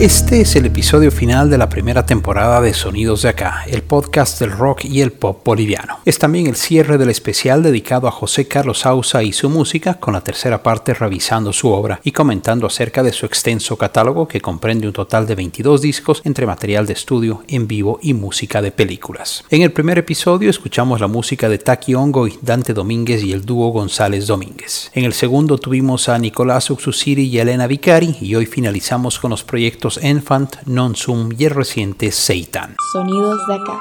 Este es el episodio final de la primera temporada de Sonidos de Acá, el podcast del rock y el pop boliviano. Es también el cierre del especial dedicado a José Carlos Ausa y su música, con la tercera parte revisando su obra y comentando acerca de su extenso catálogo que comprende un total de 22 discos entre material de estudio, en vivo y música de películas. En el primer episodio escuchamos la música de Taki Ongo y Dante Domínguez y el dúo González Domínguez. En el segundo tuvimos a Nicolás Uxusiri y Elena Vicari y hoy finalizamos con los proyectos Enfant, Non Sum y el reciente Seitan. Sonidos de acá.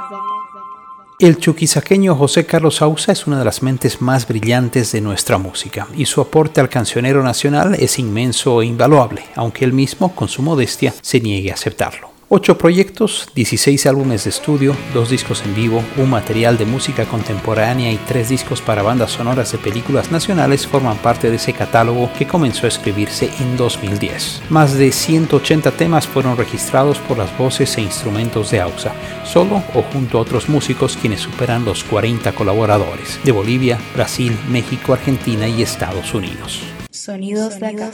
El chuquisaqueño José Carlos Ausa es una de las mentes más brillantes de nuestra música y su aporte al cancionero nacional es inmenso e invaluable, aunque él mismo, con su modestia, se niegue a aceptarlo. Ocho proyectos, 16 álbumes de estudio, dos discos en vivo, un material de música contemporánea y tres discos para bandas sonoras de películas nacionales forman parte de ese catálogo que comenzó a escribirse en 2010. Más de 180 temas fueron registrados por las voces e instrumentos de AUSA, solo o junto a otros músicos quienes superan los 40 colaboradores de Bolivia, Brasil, México, Argentina y Estados Unidos. Sonidos de acá.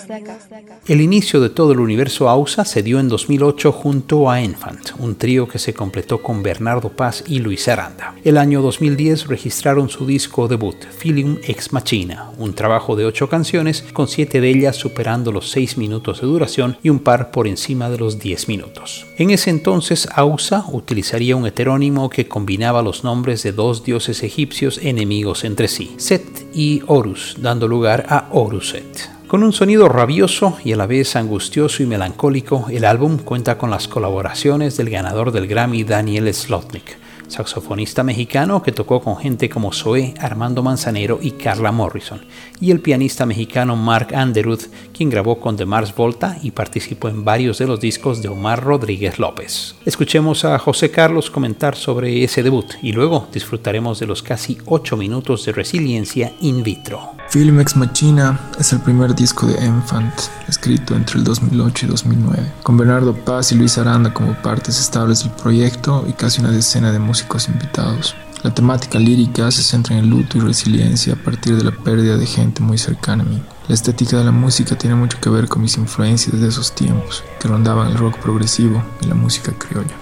El inicio de todo el universo AUSA se dio en 2008 junto a Enfant, un trío que se completó con Bernardo Paz y Luis Aranda. El año 2010 registraron su disco debut, Filium Ex Machina, un trabajo de ocho canciones, con siete de ellas superando los seis minutos de duración y un par por encima de los 10 minutos. En ese entonces, AUSA utilizaría un heterónimo que combinaba los nombres de dos dioses egipcios enemigos entre sí, Set y Horus, dando lugar a Horuset. Con un sonido rabioso y a la vez angustioso y melancólico, el álbum cuenta con las colaboraciones del ganador del Grammy Daniel Slotnick, saxofonista mexicano que tocó con gente como Zoé, Armando Manzanero y Carla Morrison, y el pianista mexicano Mark Underwood, quien grabó con The Mars Volta y participó en varios de los discos de Omar Rodríguez López. Escuchemos a José Carlos comentar sobre ese debut y luego disfrutaremos de los casi 8 minutos de resiliencia in vitro. Film Ex Machina es el primer disco de Enfant, escrito entre el 2008 y 2009, con Bernardo Paz y Luis Aranda como partes estables del proyecto y casi una decena de músicos invitados. La temática lírica se centra en el luto y resiliencia a partir de la pérdida de gente muy cercana a mí. La estética de la música tiene mucho que ver con mis influencias de esos tiempos, que rondaban el rock progresivo y la música criolla.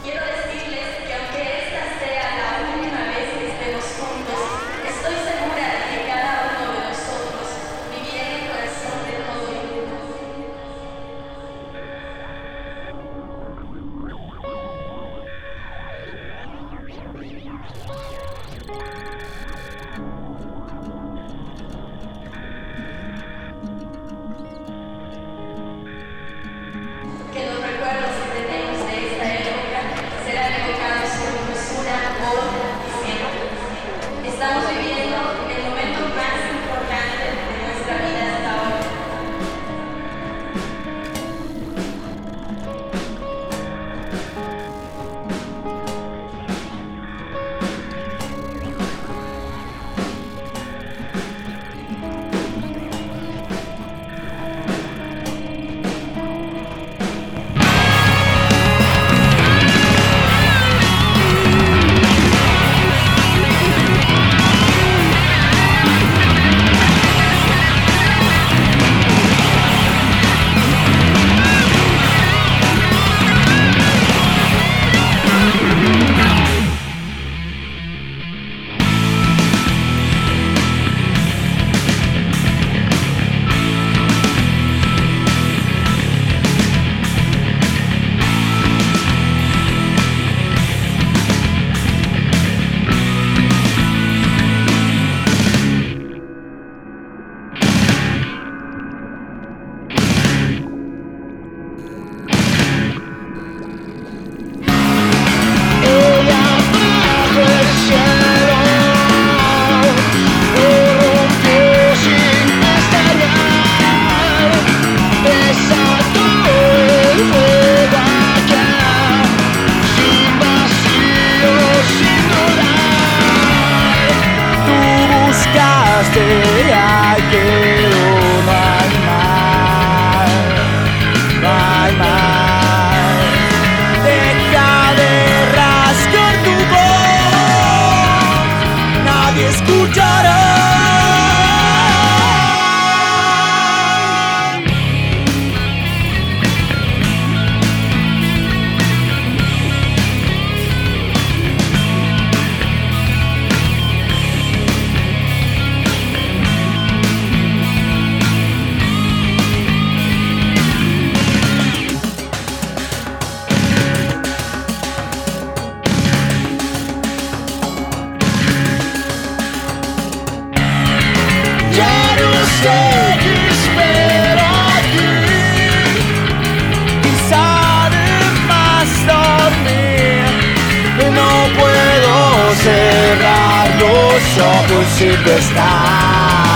Siempre estás tan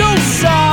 que has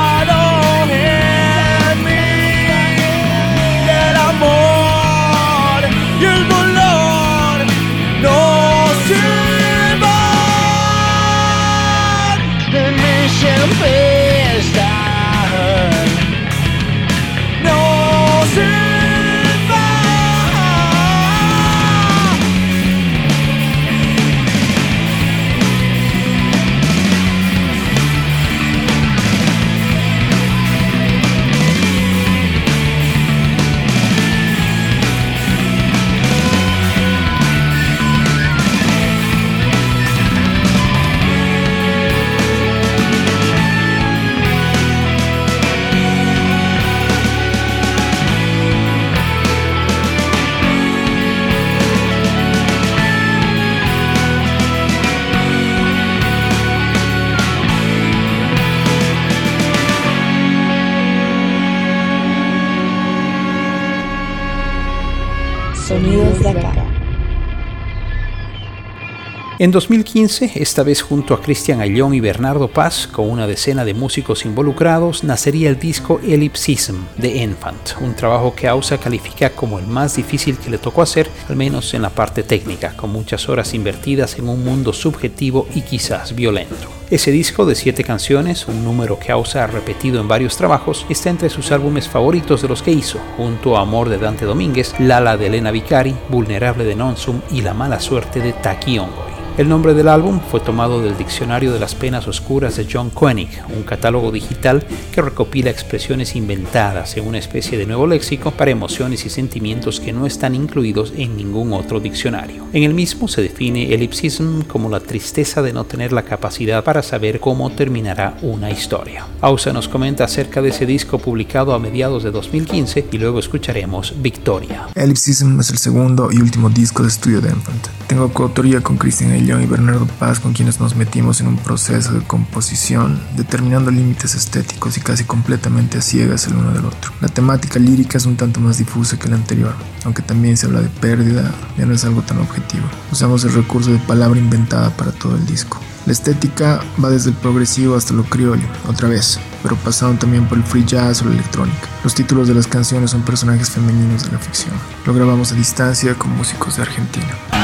En 2015, esta vez junto a Cristian Ayllón y Bernardo Paz, con una decena de músicos involucrados, nacería el disco Ellipsism de Enfant, un trabajo que Ausa califica como el más difícil que le tocó hacer, al menos en la parte técnica, con muchas horas invertidas en un mundo subjetivo y quizás violento. Ese disco de siete canciones, un número que Ausa ha repetido en varios trabajos, está entre sus álbumes favoritos de los que hizo, junto a Amor de Dante Domínguez, Lala de Elena Vicari, Vulnerable de Nonsum y La mala suerte de Taki Ongoy. El nombre del álbum fue tomado del Diccionario de las Penas Oscuras de John Koenig, un catálogo digital que recopila expresiones inventadas en una especie de nuevo léxico para emociones y sentimientos que no están incluidos en ningún otro diccionario. En el mismo se define ellipsism como la tristeza de no tener la capacidad para saber cómo terminará una historia. Ausa nos comenta acerca de ese disco publicado a mediados de 2015 y luego escucharemos Victoria. Ellipsism es el segundo y último disco de estudio de Enfant. Tengo coautoría con Christian Ayllón y Bernardo Paz con quienes nos metimos en un proceso de composición, determinando límites estéticos y casi completamente a ciegas el uno del otro. La temática lírica es un tanto más difusa que la anterior, aunque también se habla de pérdida, ya no es algo tan objetivo. Usamos el recurso de palabra inventada para todo el disco. La estética va desde el progresivo hasta lo criollo, otra vez, pero pasaron también por el free jazz o la electrónica. Los títulos de las canciones son personajes femeninos de la ficción. Lo grabamos a distancia con músicos de Argentina.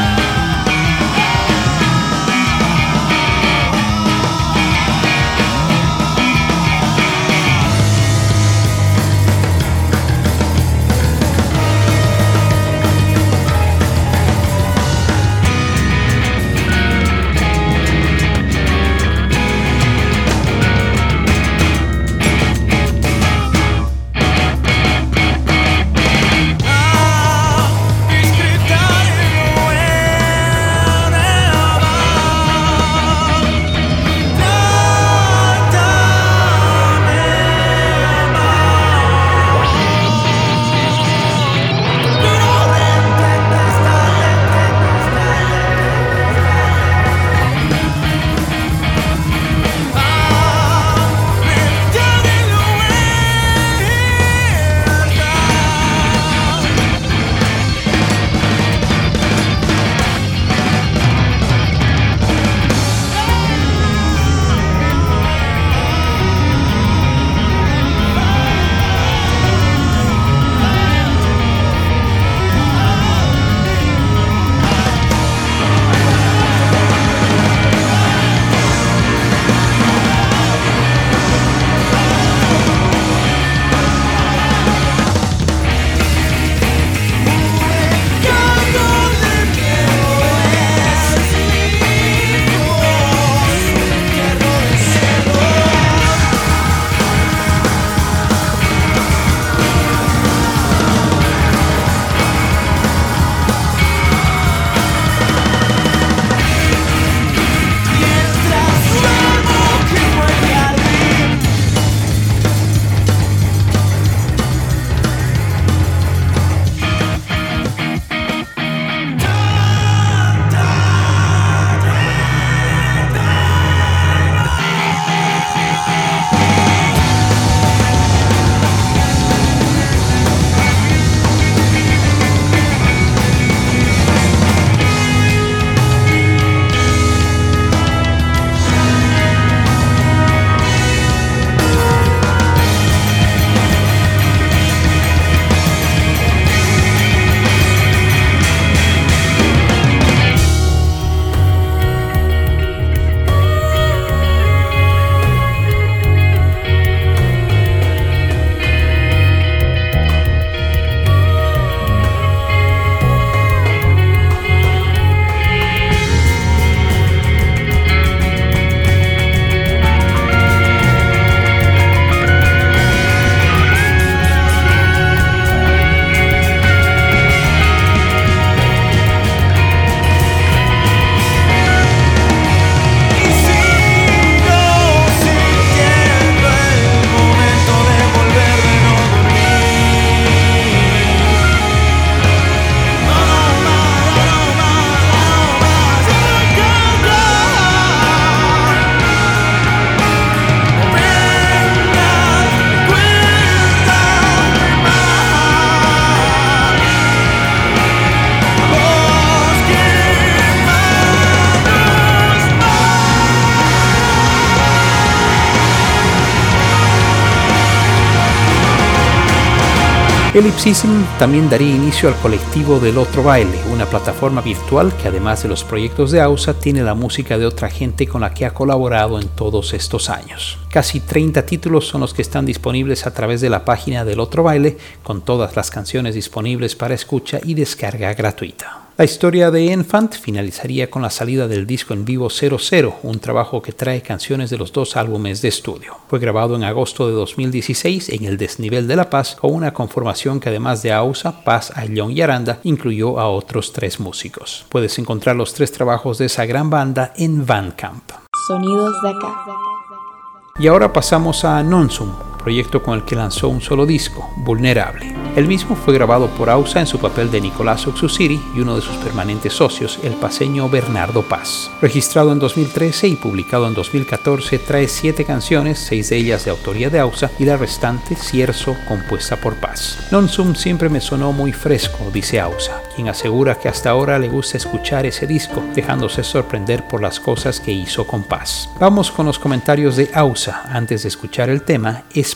Ellipsism también daría inicio al colectivo del Otro Baile, una plataforma virtual que además de los proyectos de AUSA tiene la música de otra gente con la que ha colaborado en todos estos años. Casi 30 títulos son los que están disponibles a través de la página del Otro Baile, con todas las canciones disponibles para escucha y descarga gratuita. La historia de Enfant finalizaría con la salida del disco en vivo 00, un trabajo que trae canciones de los dos álbumes de estudio. Fue grabado en agosto de 2016 en el Desnivel de La Paz con una conformación que además de Ausa, Paz, Ayllón y Aranda incluyó a otros tres músicos. Puedes encontrar los tres trabajos de esa gran banda en Bandcamp. Sonidos de acá. Y ahora pasamos a Nonsum, proyecto con el que lanzó un solo disco, Vulnerable. El mismo fue grabado por Ausa en su papel de Nicolás Oxusiri y uno de sus permanentes socios, el paseño Bernardo Paz. Registrado en 2013 y publicado en 2014, trae siete canciones, seis de ellas de autoría de Ausa y la restante Cierzo, compuesta por Paz. Non Sum siempre me sonó muy fresco, dice Ausa, quien asegura que hasta ahora le gusta escuchar ese disco, dejándose sorprender por las cosas que hizo con Paz. Vamos con los comentarios de Ausa antes de escuchar el tema Es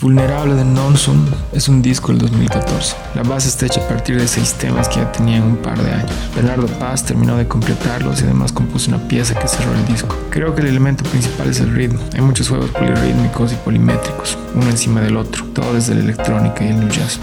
Vulnerable de Nonsum es un disco del 2014. La base está hecha a partir de seis temas que ya tenían un par de años. Bernardo Paz terminó de completarlos y además compuso una pieza que cerró el disco. Creo que el elemento principal es el ritmo. Hay muchos juegos polirrítmicos y polimétricos, uno encima del otro, todo desde la electrónica y el new jazz.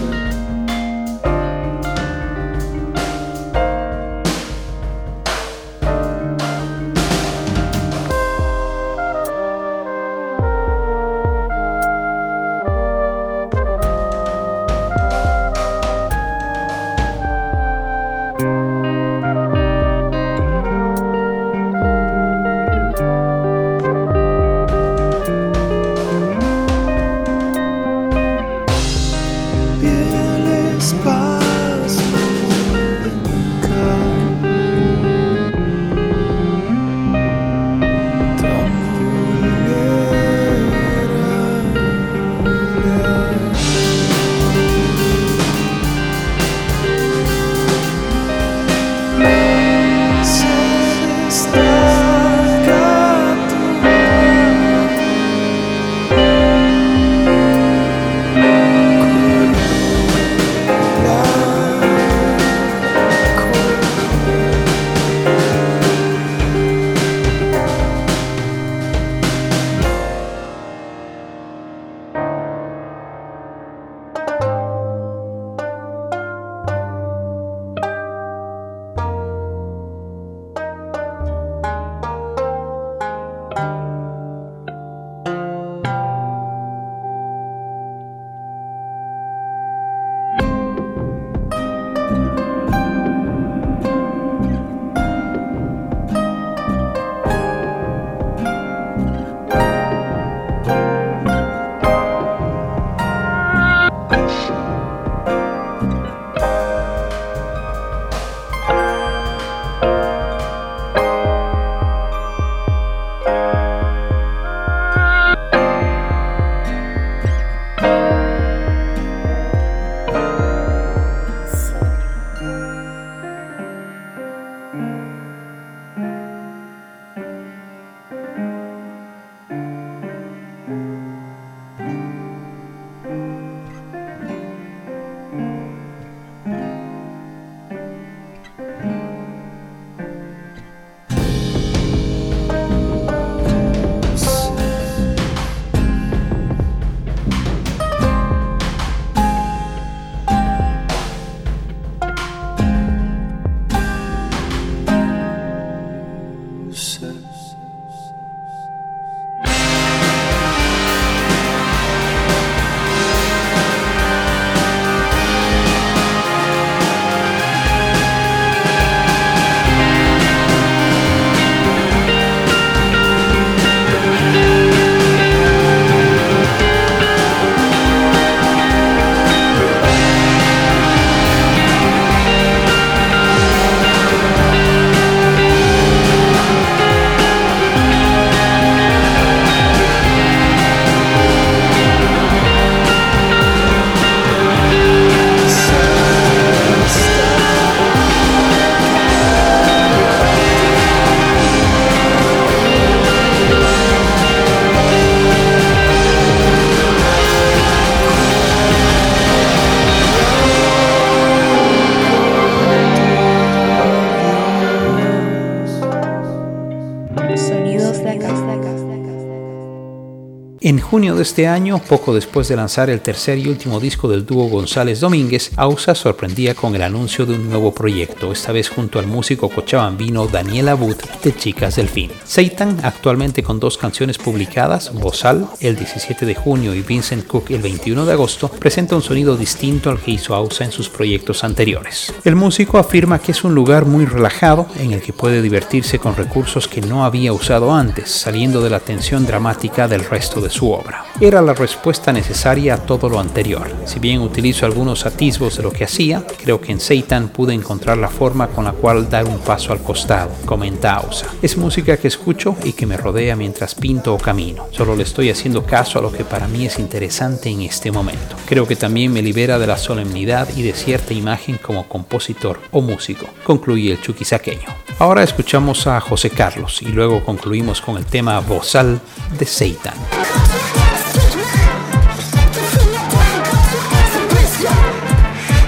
Junio de este año, poco después de lanzar el tercer y último disco del dúo González Domínguez, Ausa sorprendía con el anuncio de un nuevo proyecto, esta vez junto al músico cochabambino Daniel Abud de Chicas del Fin. Seitan, actualmente con dos canciones publicadas, Bozal el 17 de junio y Vincent Cook el 21 de agosto, presenta un sonido distinto al que hizo Ausa en sus proyectos anteriores. El músico afirma que es un lugar muy relajado en el que puede divertirse con recursos que no había usado antes, saliendo de la tensión dramática del resto de su su Era la respuesta necesaria a todo lo anterior. Si bien utilizo algunos atisbos de lo que hacía, creo que en Satan pude encontrar la forma con la cual dar un paso al costado, comenta Ausa. Es música que escucho y que me rodea mientras pinto o camino. Solo le estoy haciendo caso a lo que para mí es interesante en este momento. Creo que también me libera de la solemnidad y de cierta imagen como compositor o músico, concluye el chuquisaqueño. Ahora escuchamos a José Carlos y luego concluimos con el tema Bozal de Seitan.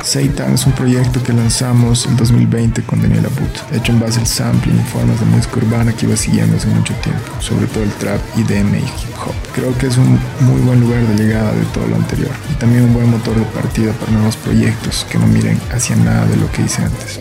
Seitan es un proyecto que lanzamos en 2020 con Daniel Abut, hecho en base al sampling y formas de música urbana que iba siguiendo hace mucho tiempo, sobre todo el trap, IDM y hip hop. Creo que es un muy buen lugar de llegada de todo lo anterior y también un buen motor de partida para nuevos proyectos que no miren hacia nada de lo que hice antes.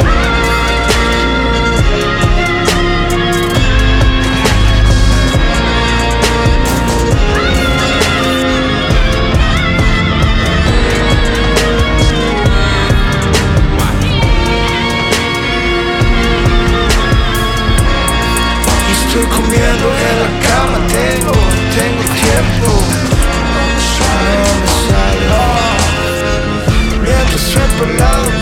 trip love.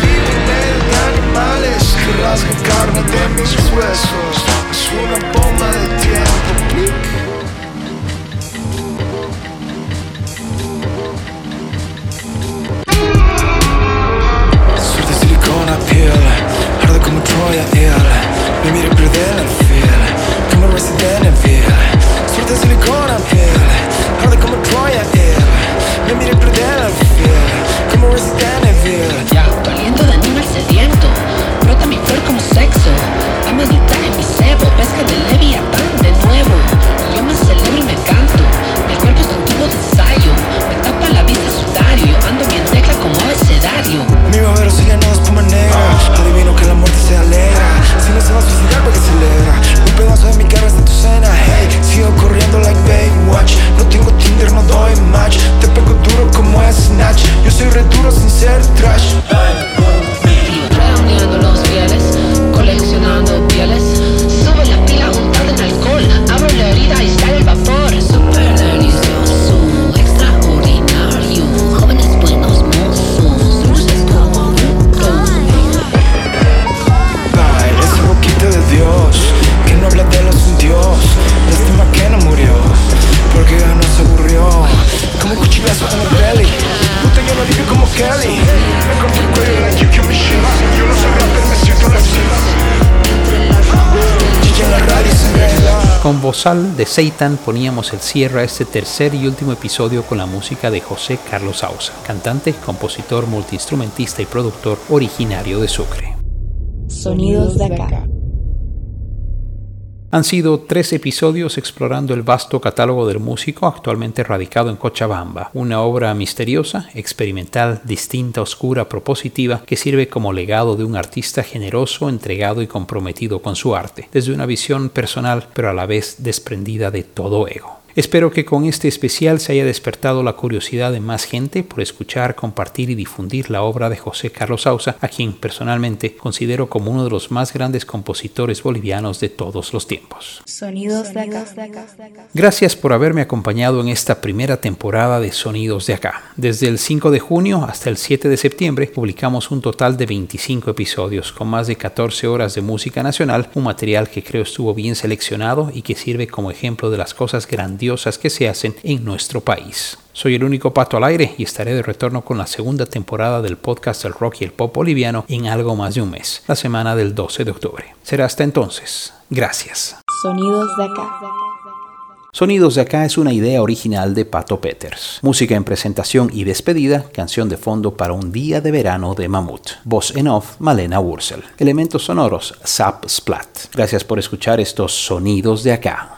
Seitan poníamos el cierre a este tercer y último episodio con la música de José Carlos Ausa, cantante, compositor, multiinstrumentista y productor originario de Sucre. Sonidos de acá. Han sido tres episodios explorando el vasto catálogo del músico actualmente radicado en Cochabamba, una obra misteriosa, experimental, distinta, oscura, propositiva, que sirve como legado de un artista generoso, entregado y comprometido con su arte, desde una visión personal pero a la vez desprendida de todo ego. Espero que con este especial se haya despertado la curiosidad de más gente por escuchar, compartir y difundir la obra de José Carlos Sausa, a quien personalmente considero como uno de los más grandes compositores bolivianos de todos los tiempos. Sonidos de acá. Gracias por haberme acompañado en esta primera temporada de Sonidos de acá. Desde el 5 de junio hasta el 7 de septiembre publicamos un total de 25 episodios con más de 14 horas de música nacional, un material que creo estuvo bien seleccionado y que sirve como ejemplo de las cosas grandiosas que se hacen en nuestro país. Soy el único pato al aire y estaré de retorno con la segunda temporada del podcast del rock y el pop boliviano en algo más de un mes, la semana del 12 de octubre. Será hasta entonces. Gracias. Sonidos de acá. Sonidos de acá es una idea original de Pato Peters. Música en presentación y despedida, canción de fondo para un día de verano de Mamut. Voz en off, Malena Wursel. Elementos sonoros, Zap Splat. Gracias por escuchar estos sonidos de acá.